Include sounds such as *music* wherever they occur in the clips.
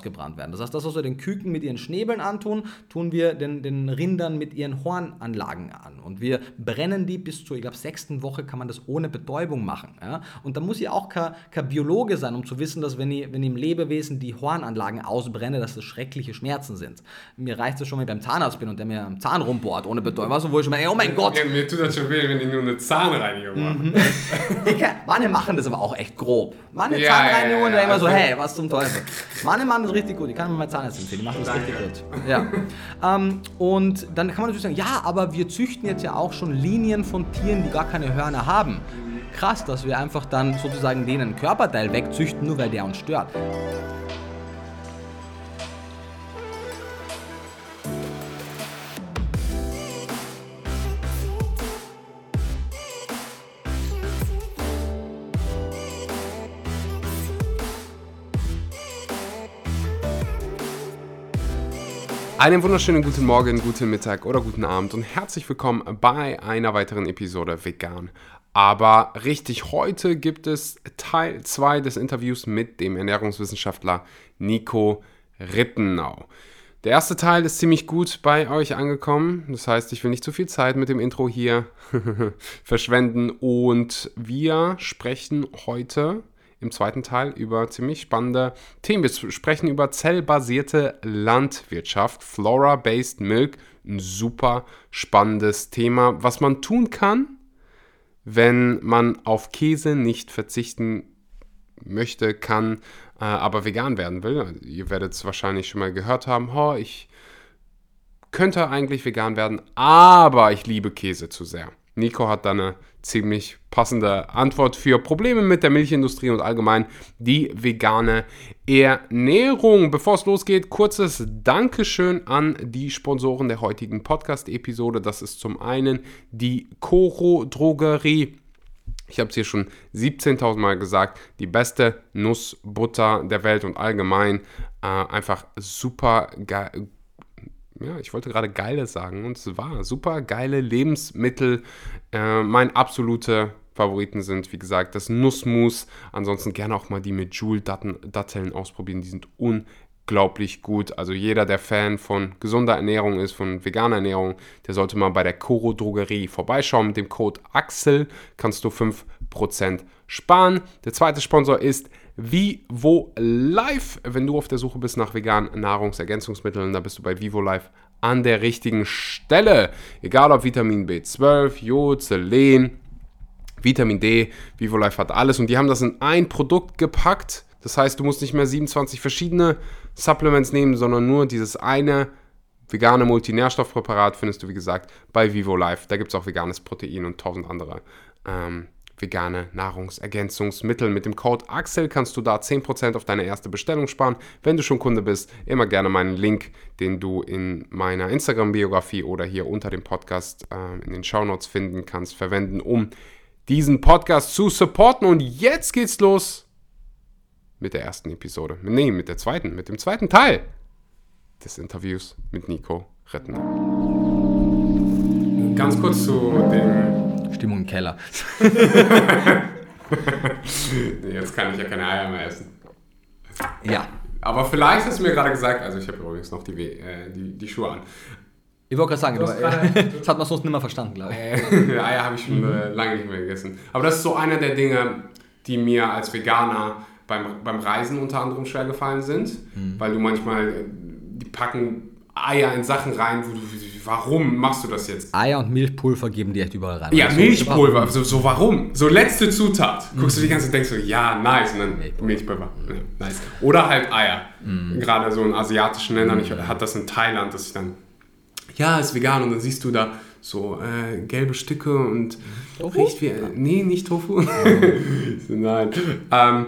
ausgebrannt werden. Das heißt, das, was wir den Küken mit ihren Schnäbeln antun, tun wir den, den Rindern mit ihren Hornanlagen an. Und wir brennen die bis zur, ich glaube, sechsten Woche kann man das ohne Betäubung machen. Ja? Und da muss ich auch kein, kein Biologe sein, um zu wissen, dass wenn ich, wenn ich im Lebewesen die Hornanlagen ausbrenne, dass das schreckliche Schmerzen sind. Mir reicht es schon, wenn ich beim Zahnarzt bin und der mir am Zahn rumbohrt ohne Betäubung. Also, wo ich schon mal, oh mein Gott! Ja, mir tut das schon weh, wenn ich nur eine Zahnreinigung mache. Mhm. Manche machen das aber auch echt grob. Manche ja, Zahnreinigung und ja, ja, immer so, hey, was zum Teufel. Manche machen das richtig gut. Ich kann mir mal Zahnarzt empfehlen, die machen das richtig gut. Ja. ähm, und dann kann man natürlich sagen, ja, aber wir züchten jetzt ja auch schon Linien von Tieren, die gar keine Hörner haben. Krass, dass wir einfach dann sozusagen denen Körperteil wegzüchten, nur weil der uns stört. Einen wunderschönen guten Morgen, guten Mittag oder guten Abend und herzlich willkommen bei einer weiteren Episode Vegan. Aber richtig, heute gibt es Teil 2 des Interviews mit dem Ernährungswissenschaftler Nico Rittenau. Der erste Teil ist ziemlich gut bei euch angekommen. Das heißt, ich will nicht zu viel Zeit mit dem Intro hier *laughs* verschwenden. Und wir sprechen heute im zweiten Teil über ziemlich spannende Themen. Wir sprechen über zellbasierte Landwirtschaft, Flora-Based Milk, ein super spannendes Thema, was man tun kann, wenn man auf Käse nicht verzichten möchte, kann, äh, aber vegan werden will. Ihr werdet es wahrscheinlich schon mal gehört haben, oh, ich könnte eigentlich vegan werden, aber ich liebe Käse zu sehr. Nico hat da eine ziemlich passende Antwort für Probleme mit der Milchindustrie und allgemein die vegane Ernährung. Bevor es losgeht, kurzes Dankeschön an die Sponsoren der heutigen Podcast-Episode. Das ist zum einen die Coro Drogerie. Ich habe es hier schon 17.000 Mal gesagt, die beste Nussbutter der Welt und allgemein äh, einfach super geil ja, ich wollte gerade Geiles sagen und es war super geile Lebensmittel. Äh, mein absolute Favoriten sind, wie gesagt, das Nussmus. Ansonsten gerne auch mal die mit Joule-Datteln ausprobieren. Die sind unglaublich gut. Also jeder, der Fan von gesunder Ernährung ist, von veganer Ernährung, der sollte mal bei der Koro Drogerie vorbeischauen. Mit dem Code AXEL kannst du 5% sparen. Der zweite Sponsor ist Vivo Life. Wenn du auf der Suche bist nach veganen Nahrungsergänzungsmitteln, dann bist du bei Vivo Life an der richtigen Stelle. Egal ob Vitamin B12, Jod, Selen, Vitamin D, Vivo Life hat alles und die haben das in ein Produkt gepackt. Das heißt, du musst nicht mehr 27 verschiedene Supplements nehmen, sondern nur dieses eine vegane Multinährstoffpräparat findest du, wie gesagt, bei Vivo Life. Da gibt es auch veganes Protein und tausend andere ähm, vegane Nahrungsergänzungsmittel. Mit dem Code AXEL kannst du da 10% auf deine erste Bestellung sparen. Wenn du schon Kunde bist, immer gerne meinen Link, den du in meiner Instagram-Biografie oder hier unter dem Podcast äh, in den Shownotes finden kannst, verwenden, um diesen Podcast zu supporten. Und jetzt geht's los mit der ersten Episode. Nee, mit der zweiten, mit dem zweiten Teil des Interviews mit Nico Rettner. Ganz kurz zu dem Stimmung im Keller. *laughs* nee, jetzt kann ich ja keine Eier mehr essen. Ja. Aber vielleicht hast du mir gerade gesagt, also ich habe übrigens noch die, äh, die, die Schuhe an. Ich wollte gerade sagen, du, äh, *laughs* das hat man sonst nicht mehr verstanden, glaube ich. Äh, *laughs* Eier habe ich schon mhm. äh, lange nicht mehr gegessen. Aber das ist so einer der Dinge, die mir als Veganer beim, beim Reisen unter anderem schwer gefallen sind, mhm. weil du manchmal, äh, die packen Eier in Sachen rein, wo du warum machst du das jetzt? Eier und Milchpulver geben die echt überall rein. Ja, Milchpulver, so, so warum? So letzte Zutat. Guckst du die ganze Zeit denkst so, ja, nice. Und dann Milchpulver. Milchpulver. Nice. Oder halt Eier. Mhm. Gerade so in asiatischen Ländern, ich hatte das in Thailand, dass ich dann, ja, ist vegan und dann siehst du da so äh, gelbe Stücke und Tofu? riecht wie, äh, nee, nicht Tofu. *laughs* Nein. Ähm,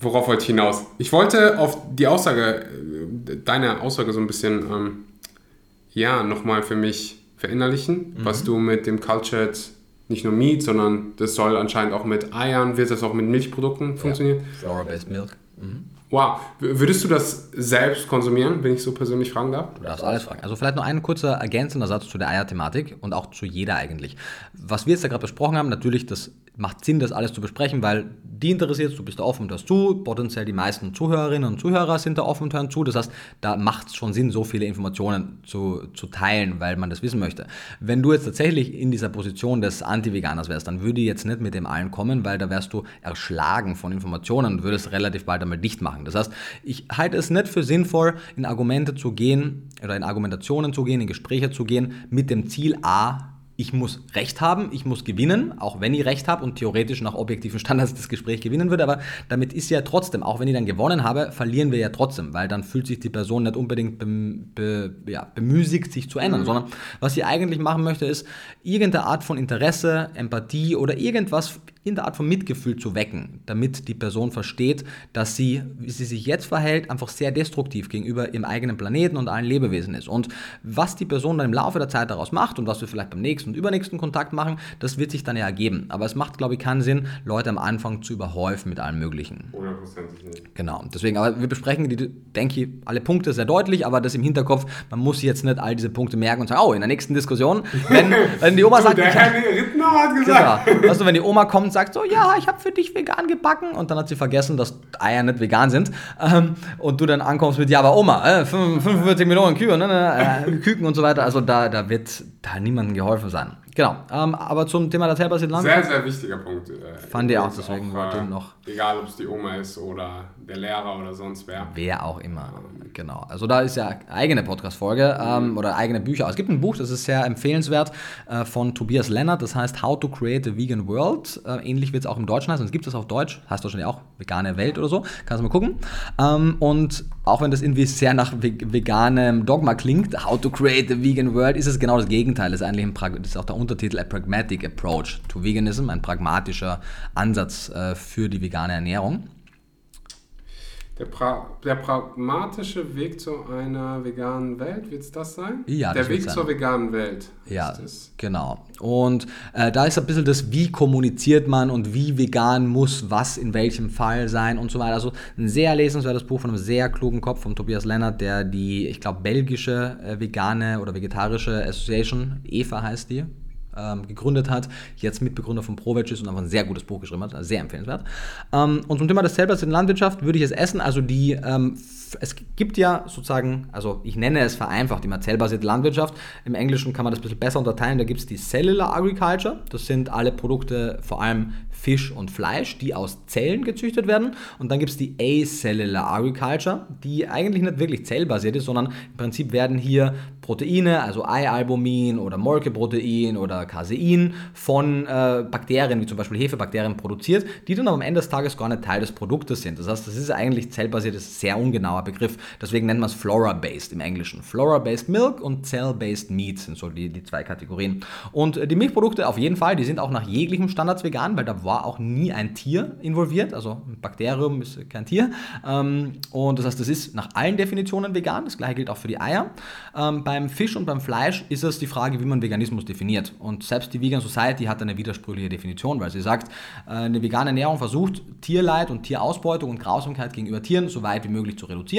worauf wollte ich hinaus? Ich wollte auf die Aussage, äh, deine Aussage so ein bisschen ähm, ja, nochmal für mich verinnerlichen, mhm. was du mit dem Cultured, nicht nur Meat, sondern das soll anscheinend auch mit Eiern, wird das auch mit Milchprodukten funktionieren? Ja, Flour-based Milk. Mhm. Wow. Würdest du das selbst konsumieren, wenn ich so persönlich fragen darf? Du darfst alles fragen. Also vielleicht noch ein kurzer ergänzender Satz zu der Eierthematik und auch zu jeder eigentlich. Was wir jetzt da gerade besprochen haben, natürlich das macht Sinn, das alles zu besprechen, weil die interessiert, du bist da offen und hörst zu, potenziell die meisten Zuhörerinnen und Zuhörer sind da offen und hören zu. Das heißt, da macht es schon Sinn, so viele Informationen zu, zu teilen, weil man das wissen möchte. Wenn du jetzt tatsächlich in dieser Position des Anti-Veganers wärst, dann würde ich jetzt nicht mit dem allen kommen, weil da wärst du erschlagen von Informationen und würdest relativ bald einmal dicht machen. Das heißt, ich halte es nicht für sinnvoll, in Argumente zu gehen oder in Argumentationen zu gehen, in Gespräche zu gehen, mit dem Ziel A, ich muss Recht haben, ich muss gewinnen, auch wenn ich Recht habe und theoretisch nach objektiven Standards das Gespräch gewinnen würde, aber damit ist ja trotzdem, auch wenn ich dann gewonnen habe, verlieren wir ja trotzdem, weil dann fühlt sich die Person nicht unbedingt bem, be, ja, bemüßigt, sich zu ändern, mhm. sondern was sie eigentlich machen möchte, ist irgendeine Art von Interesse, Empathie oder irgendwas in der Art von Mitgefühl zu wecken, damit die Person versteht, dass sie, wie sie sich jetzt verhält, einfach sehr destruktiv gegenüber ihrem eigenen Planeten und allen Lebewesen ist. Und was die Person dann im Laufe der Zeit daraus macht und was wir vielleicht beim nächsten und übernächsten Kontakt machen, das wird sich dann ja ergeben. Aber es macht, glaube ich, keinen Sinn, Leute am Anfang zu überhäufen mit allem Möglichen. Hundertprozentig nicht. Genau. Deswegen, aber wir besprechen die, denke ich, alle Punkte sehr deutlich, aber das im Hinterkopf, man muss jetzt nicht all diese Punkte merken und sagen, oh, in der nächsten Diskussion, wenn, wenn die Oma sagt... Der Herr Rittner hat gesagt. Genau. Weißt du, wenn die Oma kommt und sagt so, ja, ich habe für dich vegan gebacken. Und dann hat sie vergessen, dass Eier nicht vegan sind. Ähm, und du dann ankommst mit, ja, aber Oma, äh, 45 Millionen Kühe, ne, ne, äh, Küken und so weiter, also da, da wird da niemandem geholfen sein. Genau, ähm, aber zum Thema Landwirtschaft. Sehr, sehr wichtiger Punkt. Äh, fand ich auch, deswegen wollte ich noch. Egal, ob es die Oma ist oder der Lehrer oder sonst wer. Wer auch immer, ähm. genau. Also da ist ja eigene Podcast-Folge ähm, oder eigene Bücher. Es gibt ein Buch, das ist sehr empfehlenswert, äh, von Tobias Lennart, das heißt How to Create a Vegan World. Äh, ähnlich wird es auch im Deutschen heißen, es gibt es auf Deutsch, heißt wahrscheinlich auch Vegane Welt oder so, kannst du mal gucken. Ähm, und auch wenn das irgendwie sehr nach veganem Dogma klingt, How to Create a Vegan World, ist es genau das Gegenteil. Das ist eigentlich das ist auch der Untertitel A Pragmatic Approach to Veganism, ein pragmatischer Ansatz äh, für die vegane Ernährung. Der, pra der, pragmatische Weg zu einer veganen Welt, wird es das sein? Ja, Der Weg zur veganen Welt. Ja, genau. Und äh, da ist ein bisschen das, wie kommuniziert man und wie vegan muss was in welchem Fall sein und so weiter. Also ein sehr lesenswertes Buch von einem sehr klugen Kopf von Tobias Lennart, der die, ich glaube, belgische äh, vegane oder vegetarische Association, EVA heißt die, ähm, gegründet hat, jetzt Mitbegründer von ProVeg ist und einfach ein sehr gutes Buch geschrieben hat, also sehr empfehlenswert. Ähm, und zum Thema des Zeltplatz in Landwirtschaft würde ich es essen, also die ähm, es gibt ja sozusagen, also ich nenne es vereinfacht, immer zellbasierte Landwirtschaft. Im Englischen kann man das ein bisschen besser unterteilen. Da gibt es die Cellular Agriculture. Das sind alle Produkte, vor allem Fisch und Fleisch, die aus Zellen gezüchtet werden. Und dann gibt es die Acellular Agriculture, die eigentlich nicht wirklich zellbasiert ist, sondern im Prinzip werden hier Proteine, also Eialbumin oder Molkeprotein oder Casein von äh, Bakterien, wie zum Beispiel Hefebakterien, produziert, die dann am Ende des Tages gar nicht Teil des Produktes sind. Das heißt, das ist eigentlich zellbasiert, ist sehr ungenauer Begriff. Deswegen nennt man es Flora-based im Englischen. Flora-based Milk und Cell-based Meat sind so die, die zwei Kategorien. Und äh, die Milchprodukte auf jeden Fall, die sind auch nach jeglichem Standards vegan, weil da war auch nie ein Tier involviert, also ein Bakterium ist kein Tier. Ähm, und das heißt, das ist nach allen Definitionen vegan. Das gleiche gilt auch für die Eier. Ähm, beim Fisch und beim Fleisch ist es die Frage, wie man Veganismus definiert. Und selbst die Vegan Society hat eine widersprüchliche Definition, weil sie sagt, äh, eine vegane Ernährung versucht, Tierleid und Tierausbeutung und Grausamkeit gegenüber Tieren so weit wie möglich zu reduzieren.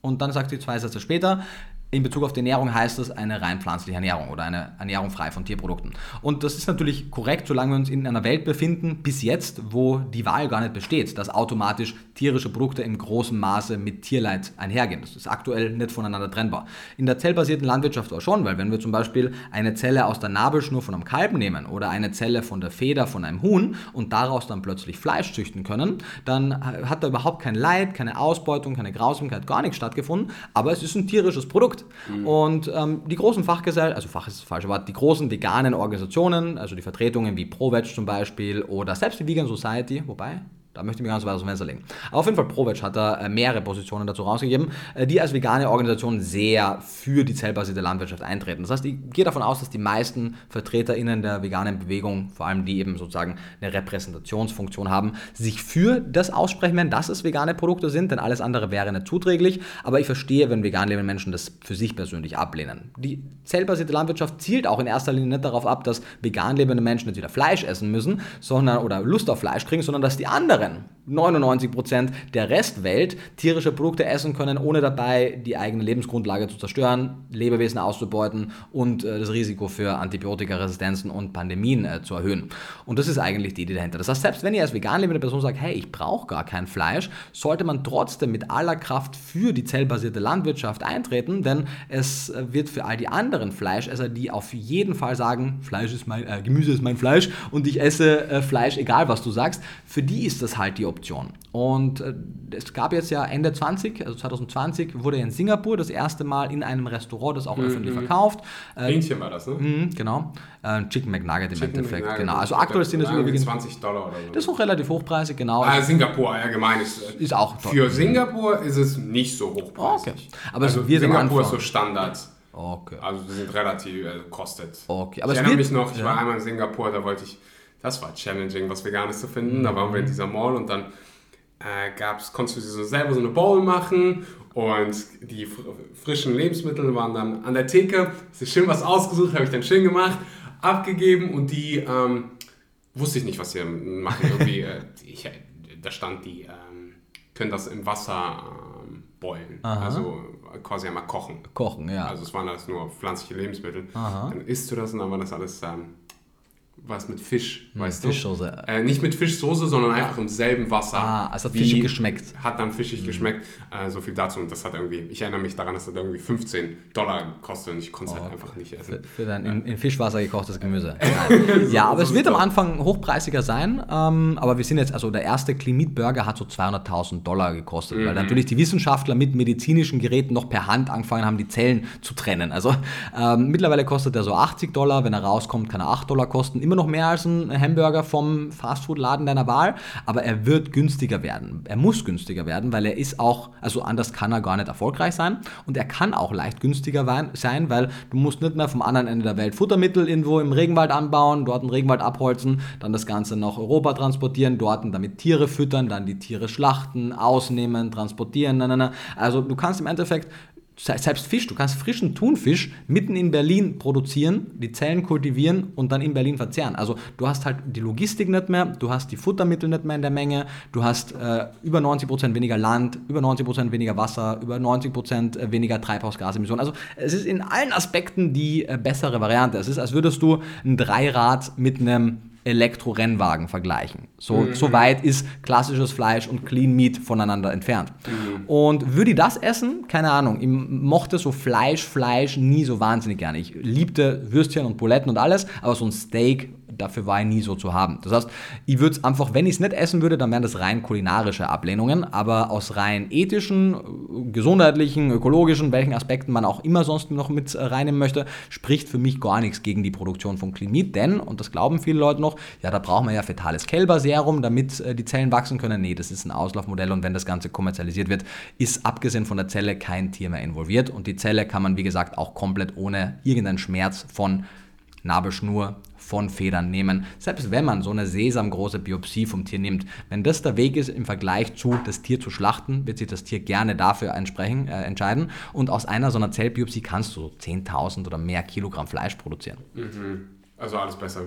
Und dann sagt sie zwei Sätze später, in Bezug auf die Ernährung heißt das eine rein pflanzliche Ernährung oder eine Ernährung frei von Tierprodukten. Und das ist natürlich korrekt, solange wir uns in einer Welt befinden, bis jetzt, wo die Wahl gar nicht besteht, dass automatisch tierische Produkte in großem Maße mit Tierleid einhergehen. Das ist aktuell nicht voneinander trennbar. In der zellbasierten Landwirtschaft auch schon, weil wenn wir zum Beispiel eine Zelle aus der Nabelschnur von einem Kalb nehmen oder eine Zelle von der Feder von einem Huhn und daraus dann plötzlich Fleisch züchten können, dann hat da überhaupt kein Leid, keine Ausbeutung, keine Grausamkeit, gar nichts stattgefunden, aber es ist ein tierisches Produkt. Mhm. Und ähm, die großen Fachgesellschaften, also Fach ist das falsche Wort, die großen veganen Organisationen, also die Vertretungen wie ProVeg zum Beispiel oder selbst die Vegan Society, wobei da möchte ich mich ganz weit aus dem Fenster legen. Auf jeden Fall, Provetsch hat da äh, mehrere Positionen dazu rausgegeben, äh, die als vegane Organisation sehr für die zellbasierte Landwirtschaft eintreten. Das heißt, ich gehe davon aus, dass die meisten VertreterInnen der veganen Bewegung, vor allem die eben sozusagen eine Repräsentationsfunktion haben, sich für das aussprechen werden, dass es vegane Produkte sind, denn alles andere wäre nicht zuträglich. Aber ich verstehe, wenn vegan lebende Menschen das für sich persönlich ablehnen. Die zellbasierte Landwirtschaft zielt auch in erster Linie nicht darauf ab, dass vegan lebende Menschen nicht wieder Fleisch essen müssen, sondern oder Lust auf Fleisch kriegen, sondern dass die anderen Bären 99% der Restwelt tierische Produkte essen können, ohne dabei die eigene Lebensgrundlage zu zerstören, Lebewesen auszubeuten und äh, das Risiko für Antibiotikaresistenzen und Pandemien äh, zu erhöhen. Und das ist eigentlich die Idee dahinter. Das heißt, selbst wenn ihr als vegan lebende Person sagt, hey, ich brauche gar kein Fleisch, sollte man trotzdem mit aller Kraft für die zellbasierte Landwirtschaft eintreten, denn es äh, wird für all die anderen Fleischesser, die auf jeden Fall sagen, Fleisch ist mein, äh, Gemüse ist mein Fleisch und ich esse Fleisch, egal was du sagst, für die ist das halt die Option. Und äh, es gab jetzt ja Ende 20, also 2020, wurde in Singapur das erste Mal in einem Restaurant das auch mhm. öffentlich verkauft. Äh, Hähnchen war das, ne? Mh, genau. Äh, Chicken McNugget im Chicken Endeffekt, McNugget. genau. Also aktuell sind das überwiegend 20 Dollar oder so. Das ist auch relativ hochpreisig, genau. Ah, Singapur allgemein ist, ist auch toll. Für Singapur ist es nicht so hochpreisig. Okay. Aber also wir Singapur ist so Standard. Okay. Also die sind relativ, äh, kostet. Okay. Aber ich erinnere mich noch, ich ja. war einmal in Singapur, da wollte ich, das war challenging, was Veganes zu finden. Da waren wir in dieser Mall und dann äh, gab's, konntest du dir so selber so eine Bowl machen und die frischen Lebensmittel waren dann an der Theke. Hast du schön was ausgesucht, habe ich dann schön gemacht, abgegeben und die ähm, wusste ich nicht, was sie machen. Irgendwie, äh, ich, da stand die, ähm, können das im Wasser ähm, boilen. Aha. Also quasi einmal kochen. Kochen, ja. Also es waren alles nur pflanzliche Lebensmittel. Aha. Dann isst du das und dann war das alles ähm, was mit Fisch, hm, weißt Fischsoße. du? Äh, nicht mit Fischsoße, sondern einfach im selben Wasser. Ah, es hat fischig geschmeckt. Hat dann fischig mhm. geschmeckt. Äh, so viel dazu. Und das hat irgendwie, ich erinnere mich daran, dass das irgendwie 15 Dollar kostet und ich konnte es oh, halt einfach nicht essen. Für, für dein in, in, Fischwasser gekochtes Gemüse. *laughs* so, ja, aber es wird am Anfang hochpreisiger sein. Ähm, aber wir sind jetzt, also der erste Clean Burger hat so 200.000 Dollar gekostet, mhm. weil natürlich die Wissenschaftler mit medizinischen Geräten noch per Hand angefangen haben, die Zellen zu trennen. Also ähm, mittlerweile kostet er so 80 Dollar. Wenn er rauskommt, kann er 8 Dollar kosten. Immer noch mehr als ein Hamburger vom Fastfood-Laden deiner Wahl, aber er wird günstiger werden. Er muss günstiger werden, weil er ist auch, also anders kann er gar nicht erfolgreich sein und er kann auch leicht günstiger sein, weil du musst nicht mehr vom anderen Ende der Welt Futtermittel irgendwo im Regenwald anbauen, dort einen Regenwald abholzen, dann das Ganze nach Europa transportieren, dort damit Tiere füttern, dann die Tiere schlachten, ausnehmen, transportieren. Also du kannst im Endeffekt selbst Fisch, du kannst frischen Thunfisch mitten in Berlin produzieren, die Zellen kultivieren und dann in Berlin verzehren. Also du hast halt die Logistik nicht mehr, du hast die Futtermittel nicht mehr in der Menge, du hast äh, über 90% weniger Land, über 90% weniger Wasser, über 90% weniger Treibhausgasemissionen. Also es ist in allen Aspekten die äh, bessere Variante. Es ist, als würdest du ein Dreirad mit einem Elektro-Rennwagen vergleichen. So, mhm. so weit ist klassisches Fleisch und Clean Meat voneinander entfernt. Mhm. Und würde ich das essen? Keine Ahnung. Ich mochte so Fleisch, Fleisch nie so wahnsinnig gerne. Ich liebte Würstchen und Buletten und alles, aber so ein Steak dafür war er nie so zu haben. Das heißt, ich würde es einfach, wenn ich es nicht essen würde, dann wären das rein kulinarische Ablehnungen, aber aus rein ethischen, gesundheitlichen, ökologischen, welchen Aspekten man auch immer sonst noch mit äh, reinnehmen möchte, spricht für mich gar nichts gegen die Produktion von Meat, denn, und das glauben viele Leute noch, ja, da braucht man ja fetales Kälberserum, damit äh, die Zellen wachsen können. Nee, das ist ein Auslaufmodell und wenn das Ganze kommerzialisiert wird, ist abgesehen von der Zelle kein Tier mehr involviert und die Zelle kann man, wie gesagt, auch komplett ohne irgendeinen Schmerz von Nabelschnur von Federn nehmen. Selbst wenn man so eine sesamgroße Biopsie vom Tier nimmt, wenn das der Weg ist im Vergleich zu das Tier zu schlachten, wird sich das Tier gerne dafür entsprechen, äh, entscheiden. Und aus einer so einer Zellbiopsie kannst du 10.000 oder mehr Kilogramm Fleisch produzieren. Mhm. Also alles besser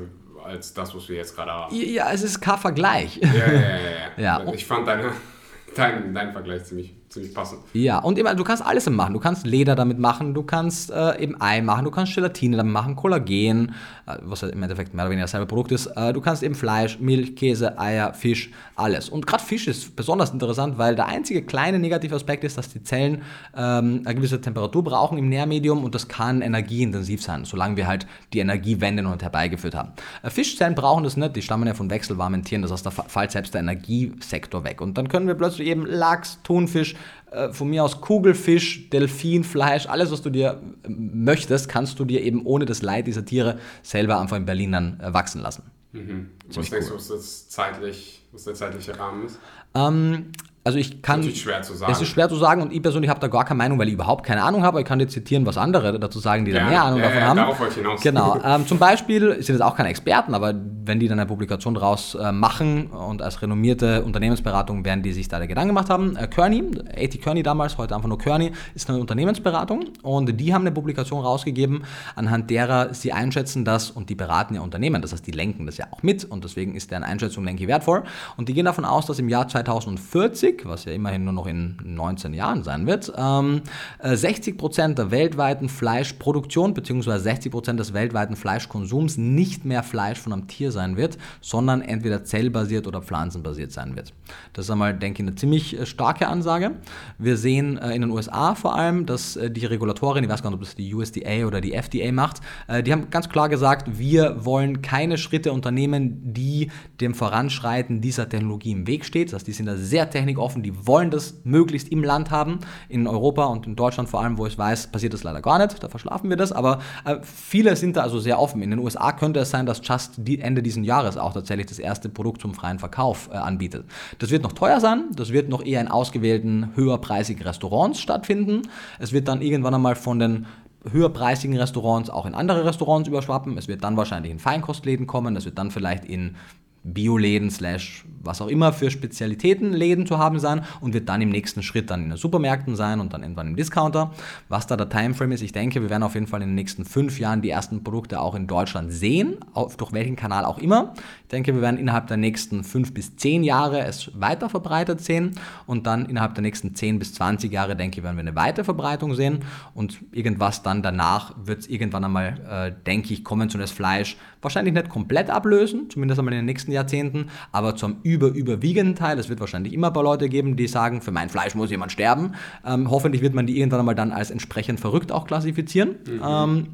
als das, was wir jetzt gerade haben. Ja, es ist kein Vergleich. Ja, ja, ja. ja. *laughs* ja. Ich fand deine, *laughs* dein, dein Vergleich ziemlich ziemlich passend. Ja, und eben, du kannst alles damit machen. Du kannst Leder damit machen, du kannst äh, eben Ei machen, du kannst Gelatine damit machen, Kollagen, äh, was ja im Endeffekt mehr oder weniger dasselbe Produkt ist. Äh, du kannst eben Fleisch, Milch, Käse, Eier, Fisch, alles. Und gerade Fisch ist besonders interessant, weil der einzige kleine negative Aspekt ist, dass die Zellen ähm, eine gewisse Temperatur brauchen im Nährmedium und das kann energieintensiv sein, solange wir halt die Energie wenden und herbeigeführt haben. Äh, Fischzellen brauchen das nicht, die stammen ja von wechselwarmen Tieren, das heißt, da fällt selbst der Energiesektor weg. Und dann können wir plötzlich eben Lachs, Thunfisch, äh, von mir aus Kugelfisch, Delfinfleisch, alles, was du dir äh, möchtest, kannst du dir eben ohne das Leid dieser Tiere selber einfach in Berlin dann äh, wachsen lassen. Mhm. Was denkst cool. du, was, das zeitlich, was der zeitliche Rahmen ist? Ähm, Also ich kann. Das ist schwer zu sagen. Es ist schwer zu sagen und ich persönlich habe da gar keine Meinung, weil ich überhaupt keine Ahnung habe. Ich kann dir zitieren, was andere dazu sagen, die ja, da mehr Ahnung ja, davon ja, haben. Darauf wollte ich hinaus. Genau. *laughs* Ähm, zum Beispiel sind es auch keine Experten, aber wenn die dann eine Publikation draus äh, machen und als renommierte Unternehmensberatung werden die sich da Gedanken gemacht haben. Äh, Kearney, AT Kearney damals, heute einfach nur Kearney, ist eine Unternehmensberatung und die haben eine Publikation rausgegeben, anhand derer sie einschätzen, dass, und die beraten ja Unternehmen, das heißt, die lenken das ja auch mit und deswegen ist deren Einschätzung, denke ich, wertvoll. Und die gehen davon aus, dass im Jahr 2040, was ja immerhin nur noch in 19 Jahren sein wird, ähm, 60 Prozent der weltweiten Fleischproduktion bzw. 60 Prozent des weltweiten Fleischkonsums nicht mehr Fleisch von einem Tier sein wird, sondern entweder zellbasiert oder pflanzenbasiert sein wird. Das ist einmal, denke ich, eine ziemlich äh, starke Ansage. Wir sehen äh, in den USA vor allem, dass äh, die Regulatorin, ich weiß gar nicht, ob das die USDA oder die FDA macht, äh, die haben ganz klar gesagt, wir wollen keine Schritte unternehmen, die dem Voranschreiten dieser Technologie im Weg steht. Das heißt, die sind da sehr technikoffen, die wollen das möglichst im Land haben. In Europa und in Deutschland vor allem, wo ich weiß, passiert das leider gar nicht. Da verschlafen wir das. Aber äh, viele sind da also sehr offen. In den USA könnte es sein, dass Just die Ende dieses Jahres auch tatsächlich das erste Produkt zum freien Verkauf äh, anbietet. Das wird noch teuer sein. Das wird noch eher in ausgewählten, höherpreisigen Restaurants stattfinden. Es wird dann irgendwann einmal von den höherpreisigen Restaurants auch in andere Restaurants überschwappen. Es wird dann wahrscheinlich in Feinkostläden kommen. Es wird dann vielleicht in Bioläden slash was auch immer für Spezialitätenläden zu haben sein und wird dann im nächsten Schritt dann in den Supermärkten sein und dann irgendwann im Discounter. Was da der Timeframe ist, ich denke, wir werden auf jeden Fall in den nächsten fünf Jahren die ersten Produkte auch in Deutschland sehen, auf, durch welchen Kanal auch immer. Ich denke, wir werden innerhalb der nächsten fünf bis zehn Jahre es weiter verbreitet sehen und dann innerhalb der nächsten zehn bis zwanzig Jahre, denke ich, werden wir eine weite Verbreitung sehen und irgendwas dann danach wird es irgendwann einmal, äh, denke ich, konventionelles Fleisch wahrscheinlich nicht komplett ablösen, zumindest einmal in den nächsten Jahrzehnten, aber zum über, überwiegenden Teil, es wird wahrscheinlich immer ein paar Leute geben, die sagen, für mein Fleisch muss jemand sterben. Ähm, hoffentlich wird man die irgendwann einmal dann als entsprechend verrückt auch klassifizieren. Mhm. Ähm,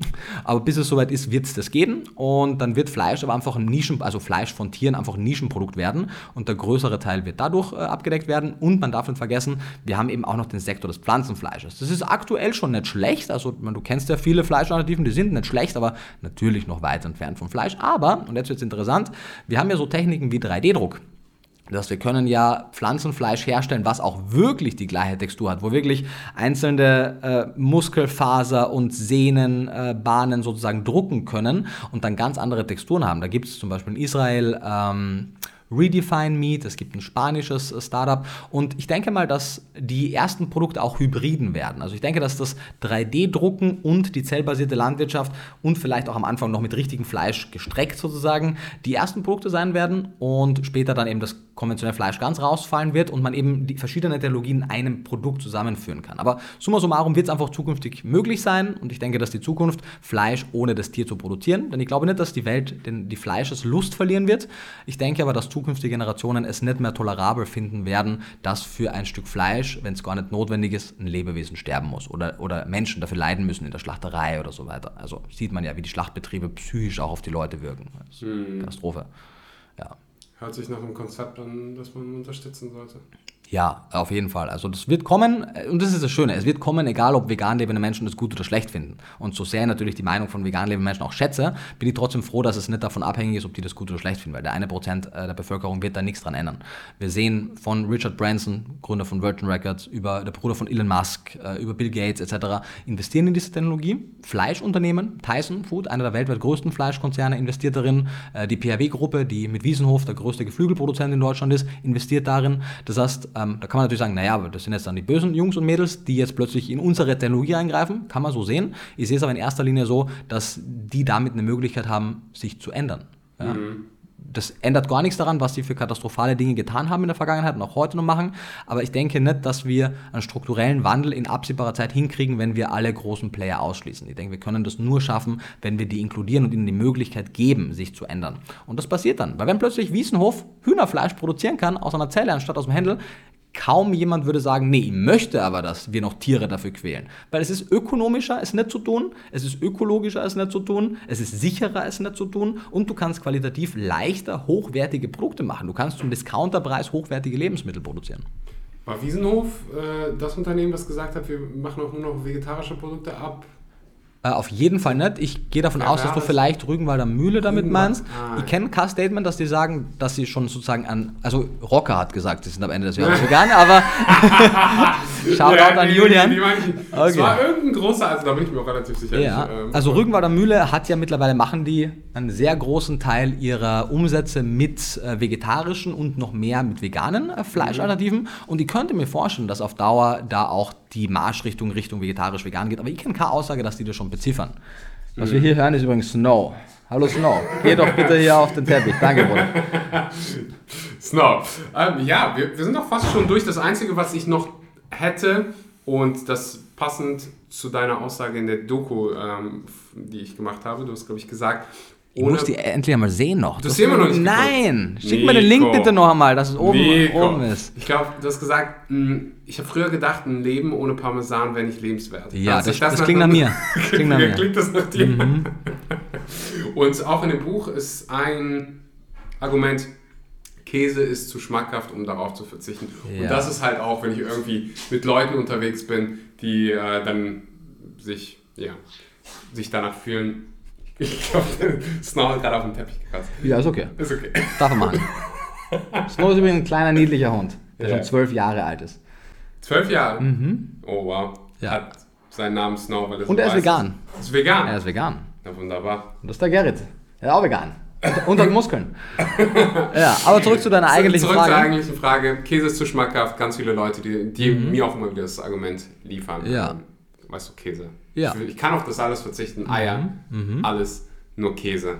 aber bis es soweit ist, wird es das geben und dann wird Fleisch aber einfach ein Nischen, also Fleisch von Tieren einfach ein Nischenprodukt werden und der größere Teil wird dadurch äh, abgedeckt werden und man darf nicht vergessen, wir haben eben auch noch den Sektor des Pflanzenfleisches. Das ist aktuell schon nicht schlecht, also man, du kennst ja viele Fleischalternativen, die sind nicht schlecht, aber natürlich noch weit entfernt vom Fleisch. Aber, und jetzt wird es interessant, wir haben ja so Techniken wie 3D-Druck. Das wir können ja Pflanzenfleisch herstellen, was auch wirklich die gleiche Textur hat, wo wirklich einzelne äh, Muskelfaser und Sehnenbahnen äh, sozusagen drucken können und dann ganz andere Texturen haben. Da gibt es zum Beispiel in Israel ähm, Redefine Meat, es gibt ein spanisches äh, Startup und ich denke mal, dass die ersten Produkte auch Hybriden werden. Also ich denke, dass das 3D-Drucken und die zellbasierte Landwirtschaft und vielleicht auch am Anfang noch mit richtigem Fleisch gestreckt sozusagen die ersten Produkte sein werden und später dann eben das konventionelle Fleisch ganz rausfallen wird und man eben die verschiedenen Technologien in einem Produkt zusammenführen kann. Aber summa summarum wird es einfach zukünftig möglich sein und ich denke, dass die Zukunft Fleisch ohne das Tier zu produzieren, denn ich glaube nicht, dass die Welt den, die Fleischeslust verlieren wird. Ich denke aber, dass zukünftige Generationen es nicht mehr tolerabel finden werden, dass für ein Stück Fleisch, wenn es gar nicht notwendig ist, ein Lebewesen sterben muss oder, oder Menschen dafür leiden müssen in der Schlachterei oder so weiter. Also sieht man ja, wie die Schlachtbetriebe psychisch auch auf die Leute wirken. Das ist eine Katastrophe. Ja. Hört sich nach einem Konzept an, das man unterstützen sollte. Ja, auf jeden Fall. Also das wird kommen und das ist das Schöne. Es wird kommen, egal ob vegan lebende Menschen das gut oder schlecht finden. Und so sehr ich natürlich die Meinung von vegan lebenden Menschen auch schätze, bin ich trotzdem froh, dass es nicht davon abhängig ist, ob die das gut oder schlecht finden, weil der eine Prozent äh, der Bevölkerung wird da nichts dran ändern. Wir sehen von Richard Branson, Gründer von Virgin Records, über der Bruder von Elon Musk, äh, über Bill Gates etc. investieren in diese Technologie. Fleischunternehmen, Tyson Food, einer der weltweit größten Fleischkonzerne, investiert darin. Äh, die PHW-Gruppe, die mit Wiesenhof der größte Geflügelproduzent in Deutschland ist, investiert darin. Das heißt, ähm, da kann man natürlich sagen, naja, aber das sind jetzt dann die bösen Jungs und Mädels, die jetzt plötzlich in unsere Technologie eingreifen. Kann man so sehen. Ich sehe es aber in erster Linie so, dass die damit eine Möglichkeit haben, sich zu ändern. Ja? Mhm. Das ändert gar nichts daran, was sie für katastrophale Dinge getan haben in der Vergangenheit und auch heute noch machen. Aber ich denke nicht, dass wir einen strukturellen Wandel in absehbarer Zeit hinkriegen, wenn wir alle großen Player ausschließen. Ich denke, wir können das nur schaffen, wenn wir die inkludieren und ihnen die Möglichkeit geben, sich zu ändern. Und das passiert dann. Weil wenn plötzlich Wiesenhof Hühnerfleisch produzieren kann aus einer Zelle anstatt aus dem Händel, kaum jemand würde sagen, nee, ich möchte aber, dass wir noch Tiere dafür quälen. Weil es ist ökonomischer, es nicht zu tun, es ist ökologischer, es nicht zu tun, es ist sicherer, es nicht zu tun und du kannst qualitativ leichter hochwertige Produkte machen. Du kannst zum Discounterpreis hochwertige Lebensmittel produzieren. War Wiesenhof äh, das Unternehmen, das gesagt hat, wir machen auch nur noch vegetarische Produkte ab Äh, auf jeden Fall nicht. Ich gehe davon Ja, aus, dass du vielleicht Rügenwalder Mühle damit meinst. Ah, ich kenne kein Statement, dass die sagen, dass sie schon sozusagen an. Also Rocker hat gesagt, sie sind am Ende des Jahres vegan, *laughs* aber *laughs* Shoutout Ja, an Julian. die nicht. Es Okay. war irgendein großer, also da bin ich mir auch relativ sicher. Ja, Ich, ähm, also Rügenwalder Mühle hat ja mittlerweile machen die einen sehr großen Teil ihrer Umsätze mit äh, vegetarischen und noch mehr mit veganen äh, Fleischalternativen. Und ich könnte mir vorstellen, dass auf Dauer da auch die Marschrichtung Richtung vegetarisch-vegan geht. Aber ich kenne keine Aussage, dass die das schon beziffern. Was wir hier hören, ist übrigens Snow. Hallo Snow, geh doch bitte hier auf den Teppich. Danke, Bruder. *laughs* Snow. Ähm, ja, wir, wir sind doch fast schon durch. Das Einzige, was ich noch hätte, und das passend zu deiner Aussage in der Doku, ähm, die ich gemacht habe, du hast, glaube ich, gesagt, Ich muss die endlich einmal sehen noch. Du hast sie immer noch nicht Nein! Schick mir den Link Nico. bitte noch einmal, dass es oben, Nico. oben ist. Ich glaube, du hast gesagt, mh, ich habe früher gedacht, ein Leben ohne Parmesan wäre nicht lebenswert. Ja, Hört sich das- *laughs* das klingt nach mir. Das klingt nach mir. Mhm. Klingt das nach dir? Und auch in dem Buch ist ein Argument, Käse ist zu schmackhaft, um darauf zu verzichten. Ja. Und das ist halt auch, wenn ich irgendwie mit Leuten unterwegs bin, die äh, dann sich, ja, sich danach fühlen. Ich glaube, Snow hat gerade auf den Teppich gekratzt. Ja, ist okay. Ist okay. Darf er machen. Snow *laughs* ist übrigens ein kleiner, niedlicher Hund, der Ja. schon zwölf Jahre alt ist. Zwölf Jahre? Oh, wow. Mhm. Ja. Hat seinen Namen Snow, weil er Und so er ist vegan. Ist vegan? Er ist vegan. Na wunderbar. Und das ist der Gerrit. Er ist auch vegan. Und hat Muskeln. *laughs* Ja, aber zurück zu deiner eigentlichen Zurück zur Frage. eigentlichen Frage. Käse ist zu schmackhaft. Ganz viele Leute, die, die mir auch immer wieder das Argument liefern. Mhm. Ja. Weißt du, Käse. Ja. Mhm. Ich, ich kann auf das alles verzichten. Eier, alles, nur Käse.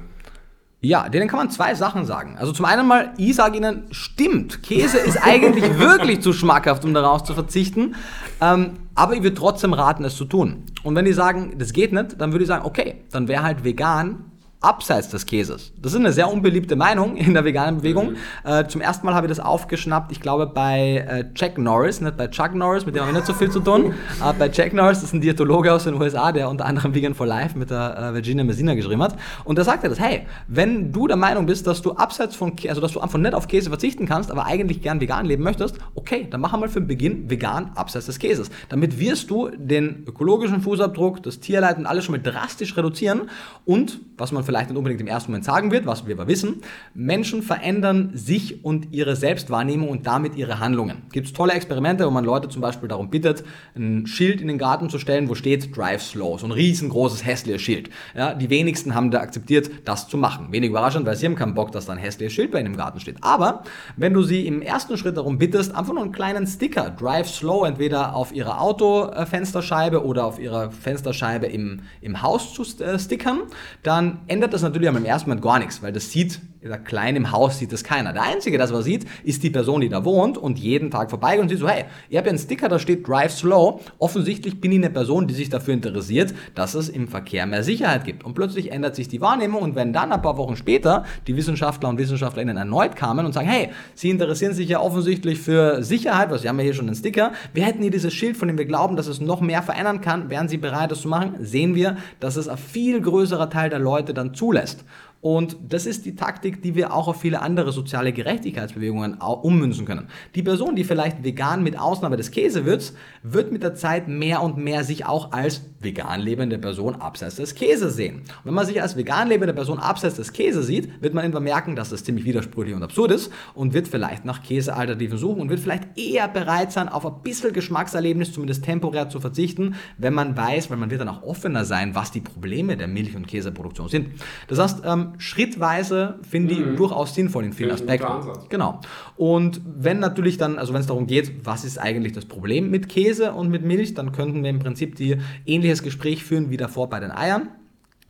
Ja, denen kann man zwei Sachen sagen. Also zum einen mal, ich sage Ihnen, stimmt, Käse ist eigentlich *laughs* wirklich zu schmackhaft, um darauf zu verzichten. Ähm, aber ich würde trotzdem raten, es zu tun. Und wenn die sagen, das geht nicht, dann würde ich sagen, okay, dann wäre halt vegan abseits des Käses. Das ist eine sehr unbeliebte Meinung in der veganen Bewegung. Äh, zum ersten Mal habe ich das aufgeschnappt, ich glaube bei äh, Jack Norris, nicht bei Chuck Norris, mit dem habe ich nicht so viel zu tun. Aber *laughs* bei Jack Norris, das ist ein Diätologe aus den USA, der unter anderem Vegan for Life mit der äh, Virginia Messina geschrieben hat. Und da sagt er das, hey, wenn du der Meinung bist, dass du abseits von Käse, also dass du einfach nicht auf Käse verzichten kannst, aber eigentlich gern vegan leben möchtest, okay, dann mach einmal für den Beginn vegan abseits des Käses. Damit wirst du den ökologischen Fußabdruck, das Tierleid und alles schon mal drastisch reduzieren. Und, was man vielleicht nicht unbedingt im ersten Moment sagen wird, was wir aber wissen, Menschen verändern sich und ihre Selbstwahrnehmung und damit ihre Handlungen. Gibt es tolle Experimente, wo man Leute zum Beispiel darum bittet, ein Schild in den Garten zu stellen, wo steht Drive Slow, so ein riesengroßes, hässliches Schild. Ja, die wenigsten haben da akzeptiert, das zu machen. Wenig überraschend, weil sie haben keinen Bock, dass da ein hässliches Schild bei ihnen im Garten steht. Aber wenn du sie im ersten Schritt darum bittest, einfach nur einen kleinen Sticker, Drive Slow, entweder auf ihrer Autofensterscheibe oder auf ihrer Fensterscheibe im, im Haus zu äh, stickern, dann ändert das natürlich am ersten Moment gar nichts, weil das sieht, da klein im Haus sieht das keiner. Der Einzige, der das was sieht, ist die Person, die da wohnt und jeden Tag vorbeigeht und sieht so, hey, ich habe ja einen Sticker, da steht Drive Slow. Offensichtlich bin ich eine Person, die sich dafür interessiert, dass es im Verkehr mehr Sicherheit gibt. Und plötzlich ändert sich die Wahrnehmung und wenn dann ein paar Wochen später die Wissenschaftler und Wissenschaftlerinnen erneut kamen und sagen, hey, Sie interessieren sich ja offensichtlich für Sicherheit, was wir haben ja hier schon einen Sticker, wir hätten hier dieses Schild, von dem wir glauben, dass es noch mehr verändern kann, wären Sie bereit, das zu machen? Sehen wir, dass es ein viel größerer Teil der Leute dann zulässt. Und das ist die Taktik, die wir auch auf viele andere soziale Gerechtigkeitsbewegungen ummünzen können. Die Person, die vielleicht vegan mit Ausnahme des Käsewürz, wird mit der Zeit mehr und mehr sich auch als vegan lebende Person abseits des Käses sehen. Und wenn man sich als vegan lebende Person abseits des Käses sieht, wird man irgendwann merken, dass das ziemlich widersprüchlich und absurd ist und wird vielleicht nach Käsealternativen suchen und wird vielleicht eher bereit sein, auf ein bisschen Geschmackserlebnis zumindest temporär zu verzichten, wenn man weiß, weil man wird dann auch offener sein, was die Probleme der Milch- und Käseproduktion sind. Das heißt, ähm, schrittweise finde ich durchaus sinnvoll in vielen Aspekten. Genau. Und wenn natürlich dann, also wenn es darum geht, was ist eigentlich das Problem mit Käse und mit Milch, dann könnten wir im Prinzip die ähnliches Gespräch führen wie davor bei den Eiern.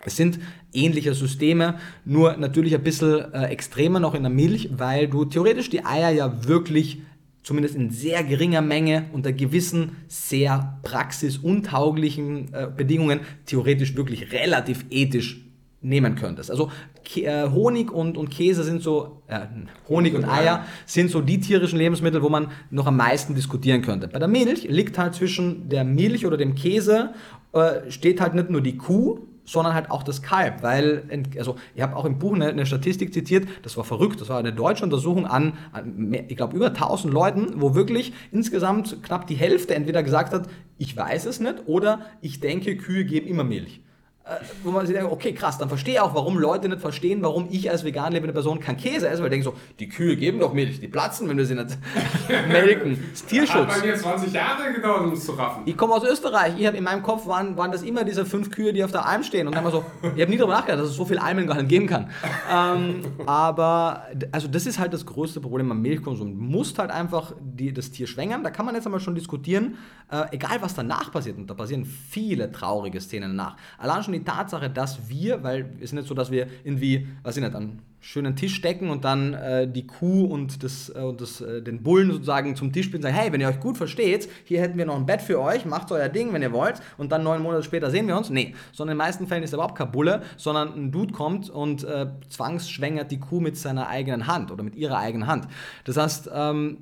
Es sind ähnliche Systeme, nur natürlich ein bisschen äh, extremer noch in der Milch, weil du theoretisch die Eier ja wirklich zumindest in sehr geringer Menge unter gewissen sehr praxisuntauglichen äh, Bedingungen theoretisch wirklich relativ ethisch nehmen könntest. Also Kä- äh, Honig und, und Käse sind so, äh, Honig und Eier sind so die tierischen Lebensmittel, wo man noch am meisten diskutieren könnte. Bei der Milch liegt halt zwischen der Milch oder dem Käse, äh, steht halt nicht nur die Kuh, sondern halt auch das Kalb, weil, also ich habe auch im Buch eine, eine Statistik zitiert, das war verrückt, das war eine deutsche Untersuchung an, an mehr, ich glaube, über 1000 Leuten, wo wirklich insgesamt knapp die Hälfte entweder gesagt hat, ich weiß es nicht oder ich denke, Kühe geben immer Milch. Äh, wo man sich denkt, okay, krass, dann verstehe ich auch, warum Leute nicht verstehen, warum ich als vegan lebende Person kein Käse esse, weil ich denke so, die Kühe geben doch Milch, die platzen, wenn wir sie nicht *laughs* melken. *laughs* Das ist Tierschutz. Hat bei mir 20 Jahre gedauert, um es zu raffen. Ich komme aus Österreich, ich habe in meinem Kopf waren, waren das immer diese fünf Kühe, die auf der Alm stehen und dann immer so, ich habe nie darüber nachgedacht, dass es so viel Almen gar nicht geben kann. Ähm, aber, also das ist halt das größte Problem am Milchkonsum. Du musst halt einfach die, das Tier schwängern, da kann man jetzt einmal schon diskutieren, äh, egal was danach passiert, und da passieren viele traurige Szenen danach. Allein schon die Tatsache, dass wir, weil es ist nicht so, dass wir irgendwie, was ich nicht, an schönen Tisch stecken und dann äh, die Kuh und, das, äh, und das, äh, den Bullen sozusagen zum Tisch spielen und sagen, hey, wenn ihr euch gut versteht, hier hätten wir noch ein Bett für euch, macht euer Ding, wenn ihr wollt und dann neun Monate später sehen wir uns. Nee, sondern in den meisten Fällen ist er überhaupt kein Bulle, sondern ein Dude kommt und äh, zwangsschwängert die Kuh mit seiner eigenen Hand oder mit ihrer eigenen Hand. Das heißt, ähm,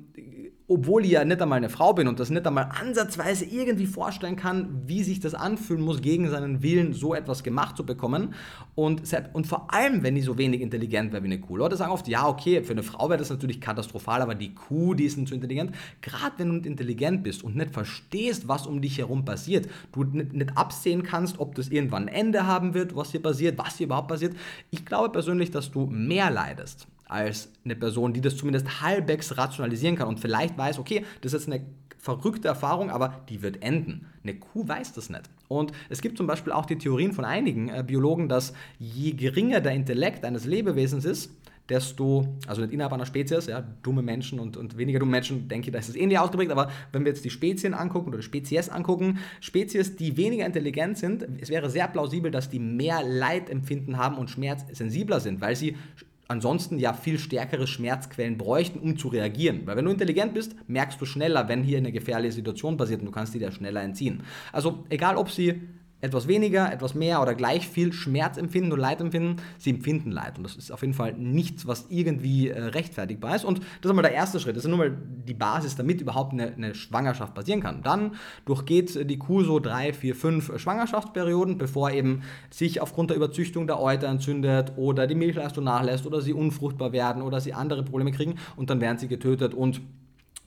obwohl ich ja nicht einmal eine Frau bin und das nicht einmal ansatzweise irgendwie vorstellen kann, wie sich das anfühlen muss, gegen seinen Willen so etwas gemacht zu bekommen. Und, und vor allem, wenn die so wenig intelligent wäre wie eine Kuh. Leute sagen oft, ja, okay, für eine Frau wäre das natürlich katastrophal, aber die Kuh, die ist nicht so intelligent. Gerade wenn du nicht intelligent bist und nicht verstehst, was um dich herum passiert, du nicht, nicht absehen kannst, ob das irgendwann ein Ende haben wird, was hier passiert, was hier überhaupt passiert. Ich glaube persönlich, dass du mehr leidest als eine Person, die das zumindest halbwegs rationalisieren kann und vielleicht weiß, okay, das ist jetzt eine verrückte Erfahrung, aber die wird enden. Eine Kuh weiß das nicht. Und es gibt zum Beispiel auch die Theorien von einigen äh, Biologen, dass je geringer der Intellekt eines Lebewesens ist, desto, also nicht innerhalb einer Spezies, ja, dumme Menschen und, und weniger dumme Menschen, denke ich, da ist es ähnlich ausgeprägt, aber wenn wir jetzt die Spezien angucken oder Spezies angucken, Spezies, die weniger intelligent sind, es wäre sehr plausibel, dass die mehr Leidempfinden haben und schmerzsensibler sind, weil sie ansonsten ja viel stärkere Schmerzquellen bräuchten, um zu reagieren. Weil wenn du intelligent bist, merkst du schneller, wenn hier eine gefährliche Situation passiert und du kannst die dir schneller entziehen. Also egal, ob sie etwas weniger, etwas mehr oder gleich viel Schmerz empfinden und Leid empfinden, sie empfinden Leid. Und das ist auf jeden Fall nichts, was irgendwie äh, rechtfertigbar ist. Und das ist einmal der erste Schritt. Das ist nur mal die Basis, damit überhaupt eine, eine Schwangerschaft passieren kann. Dann durchgeht die Kuh so drei, vier, fünf Schwangerschaftsperioden, bevor eben sich aufgrund der Überzüchtung der Euter entzündet oder die Milchleistung nachlässt oder sie unfruchtbar werden oder sie andere Probleme kriegen und dann werden sie getötet und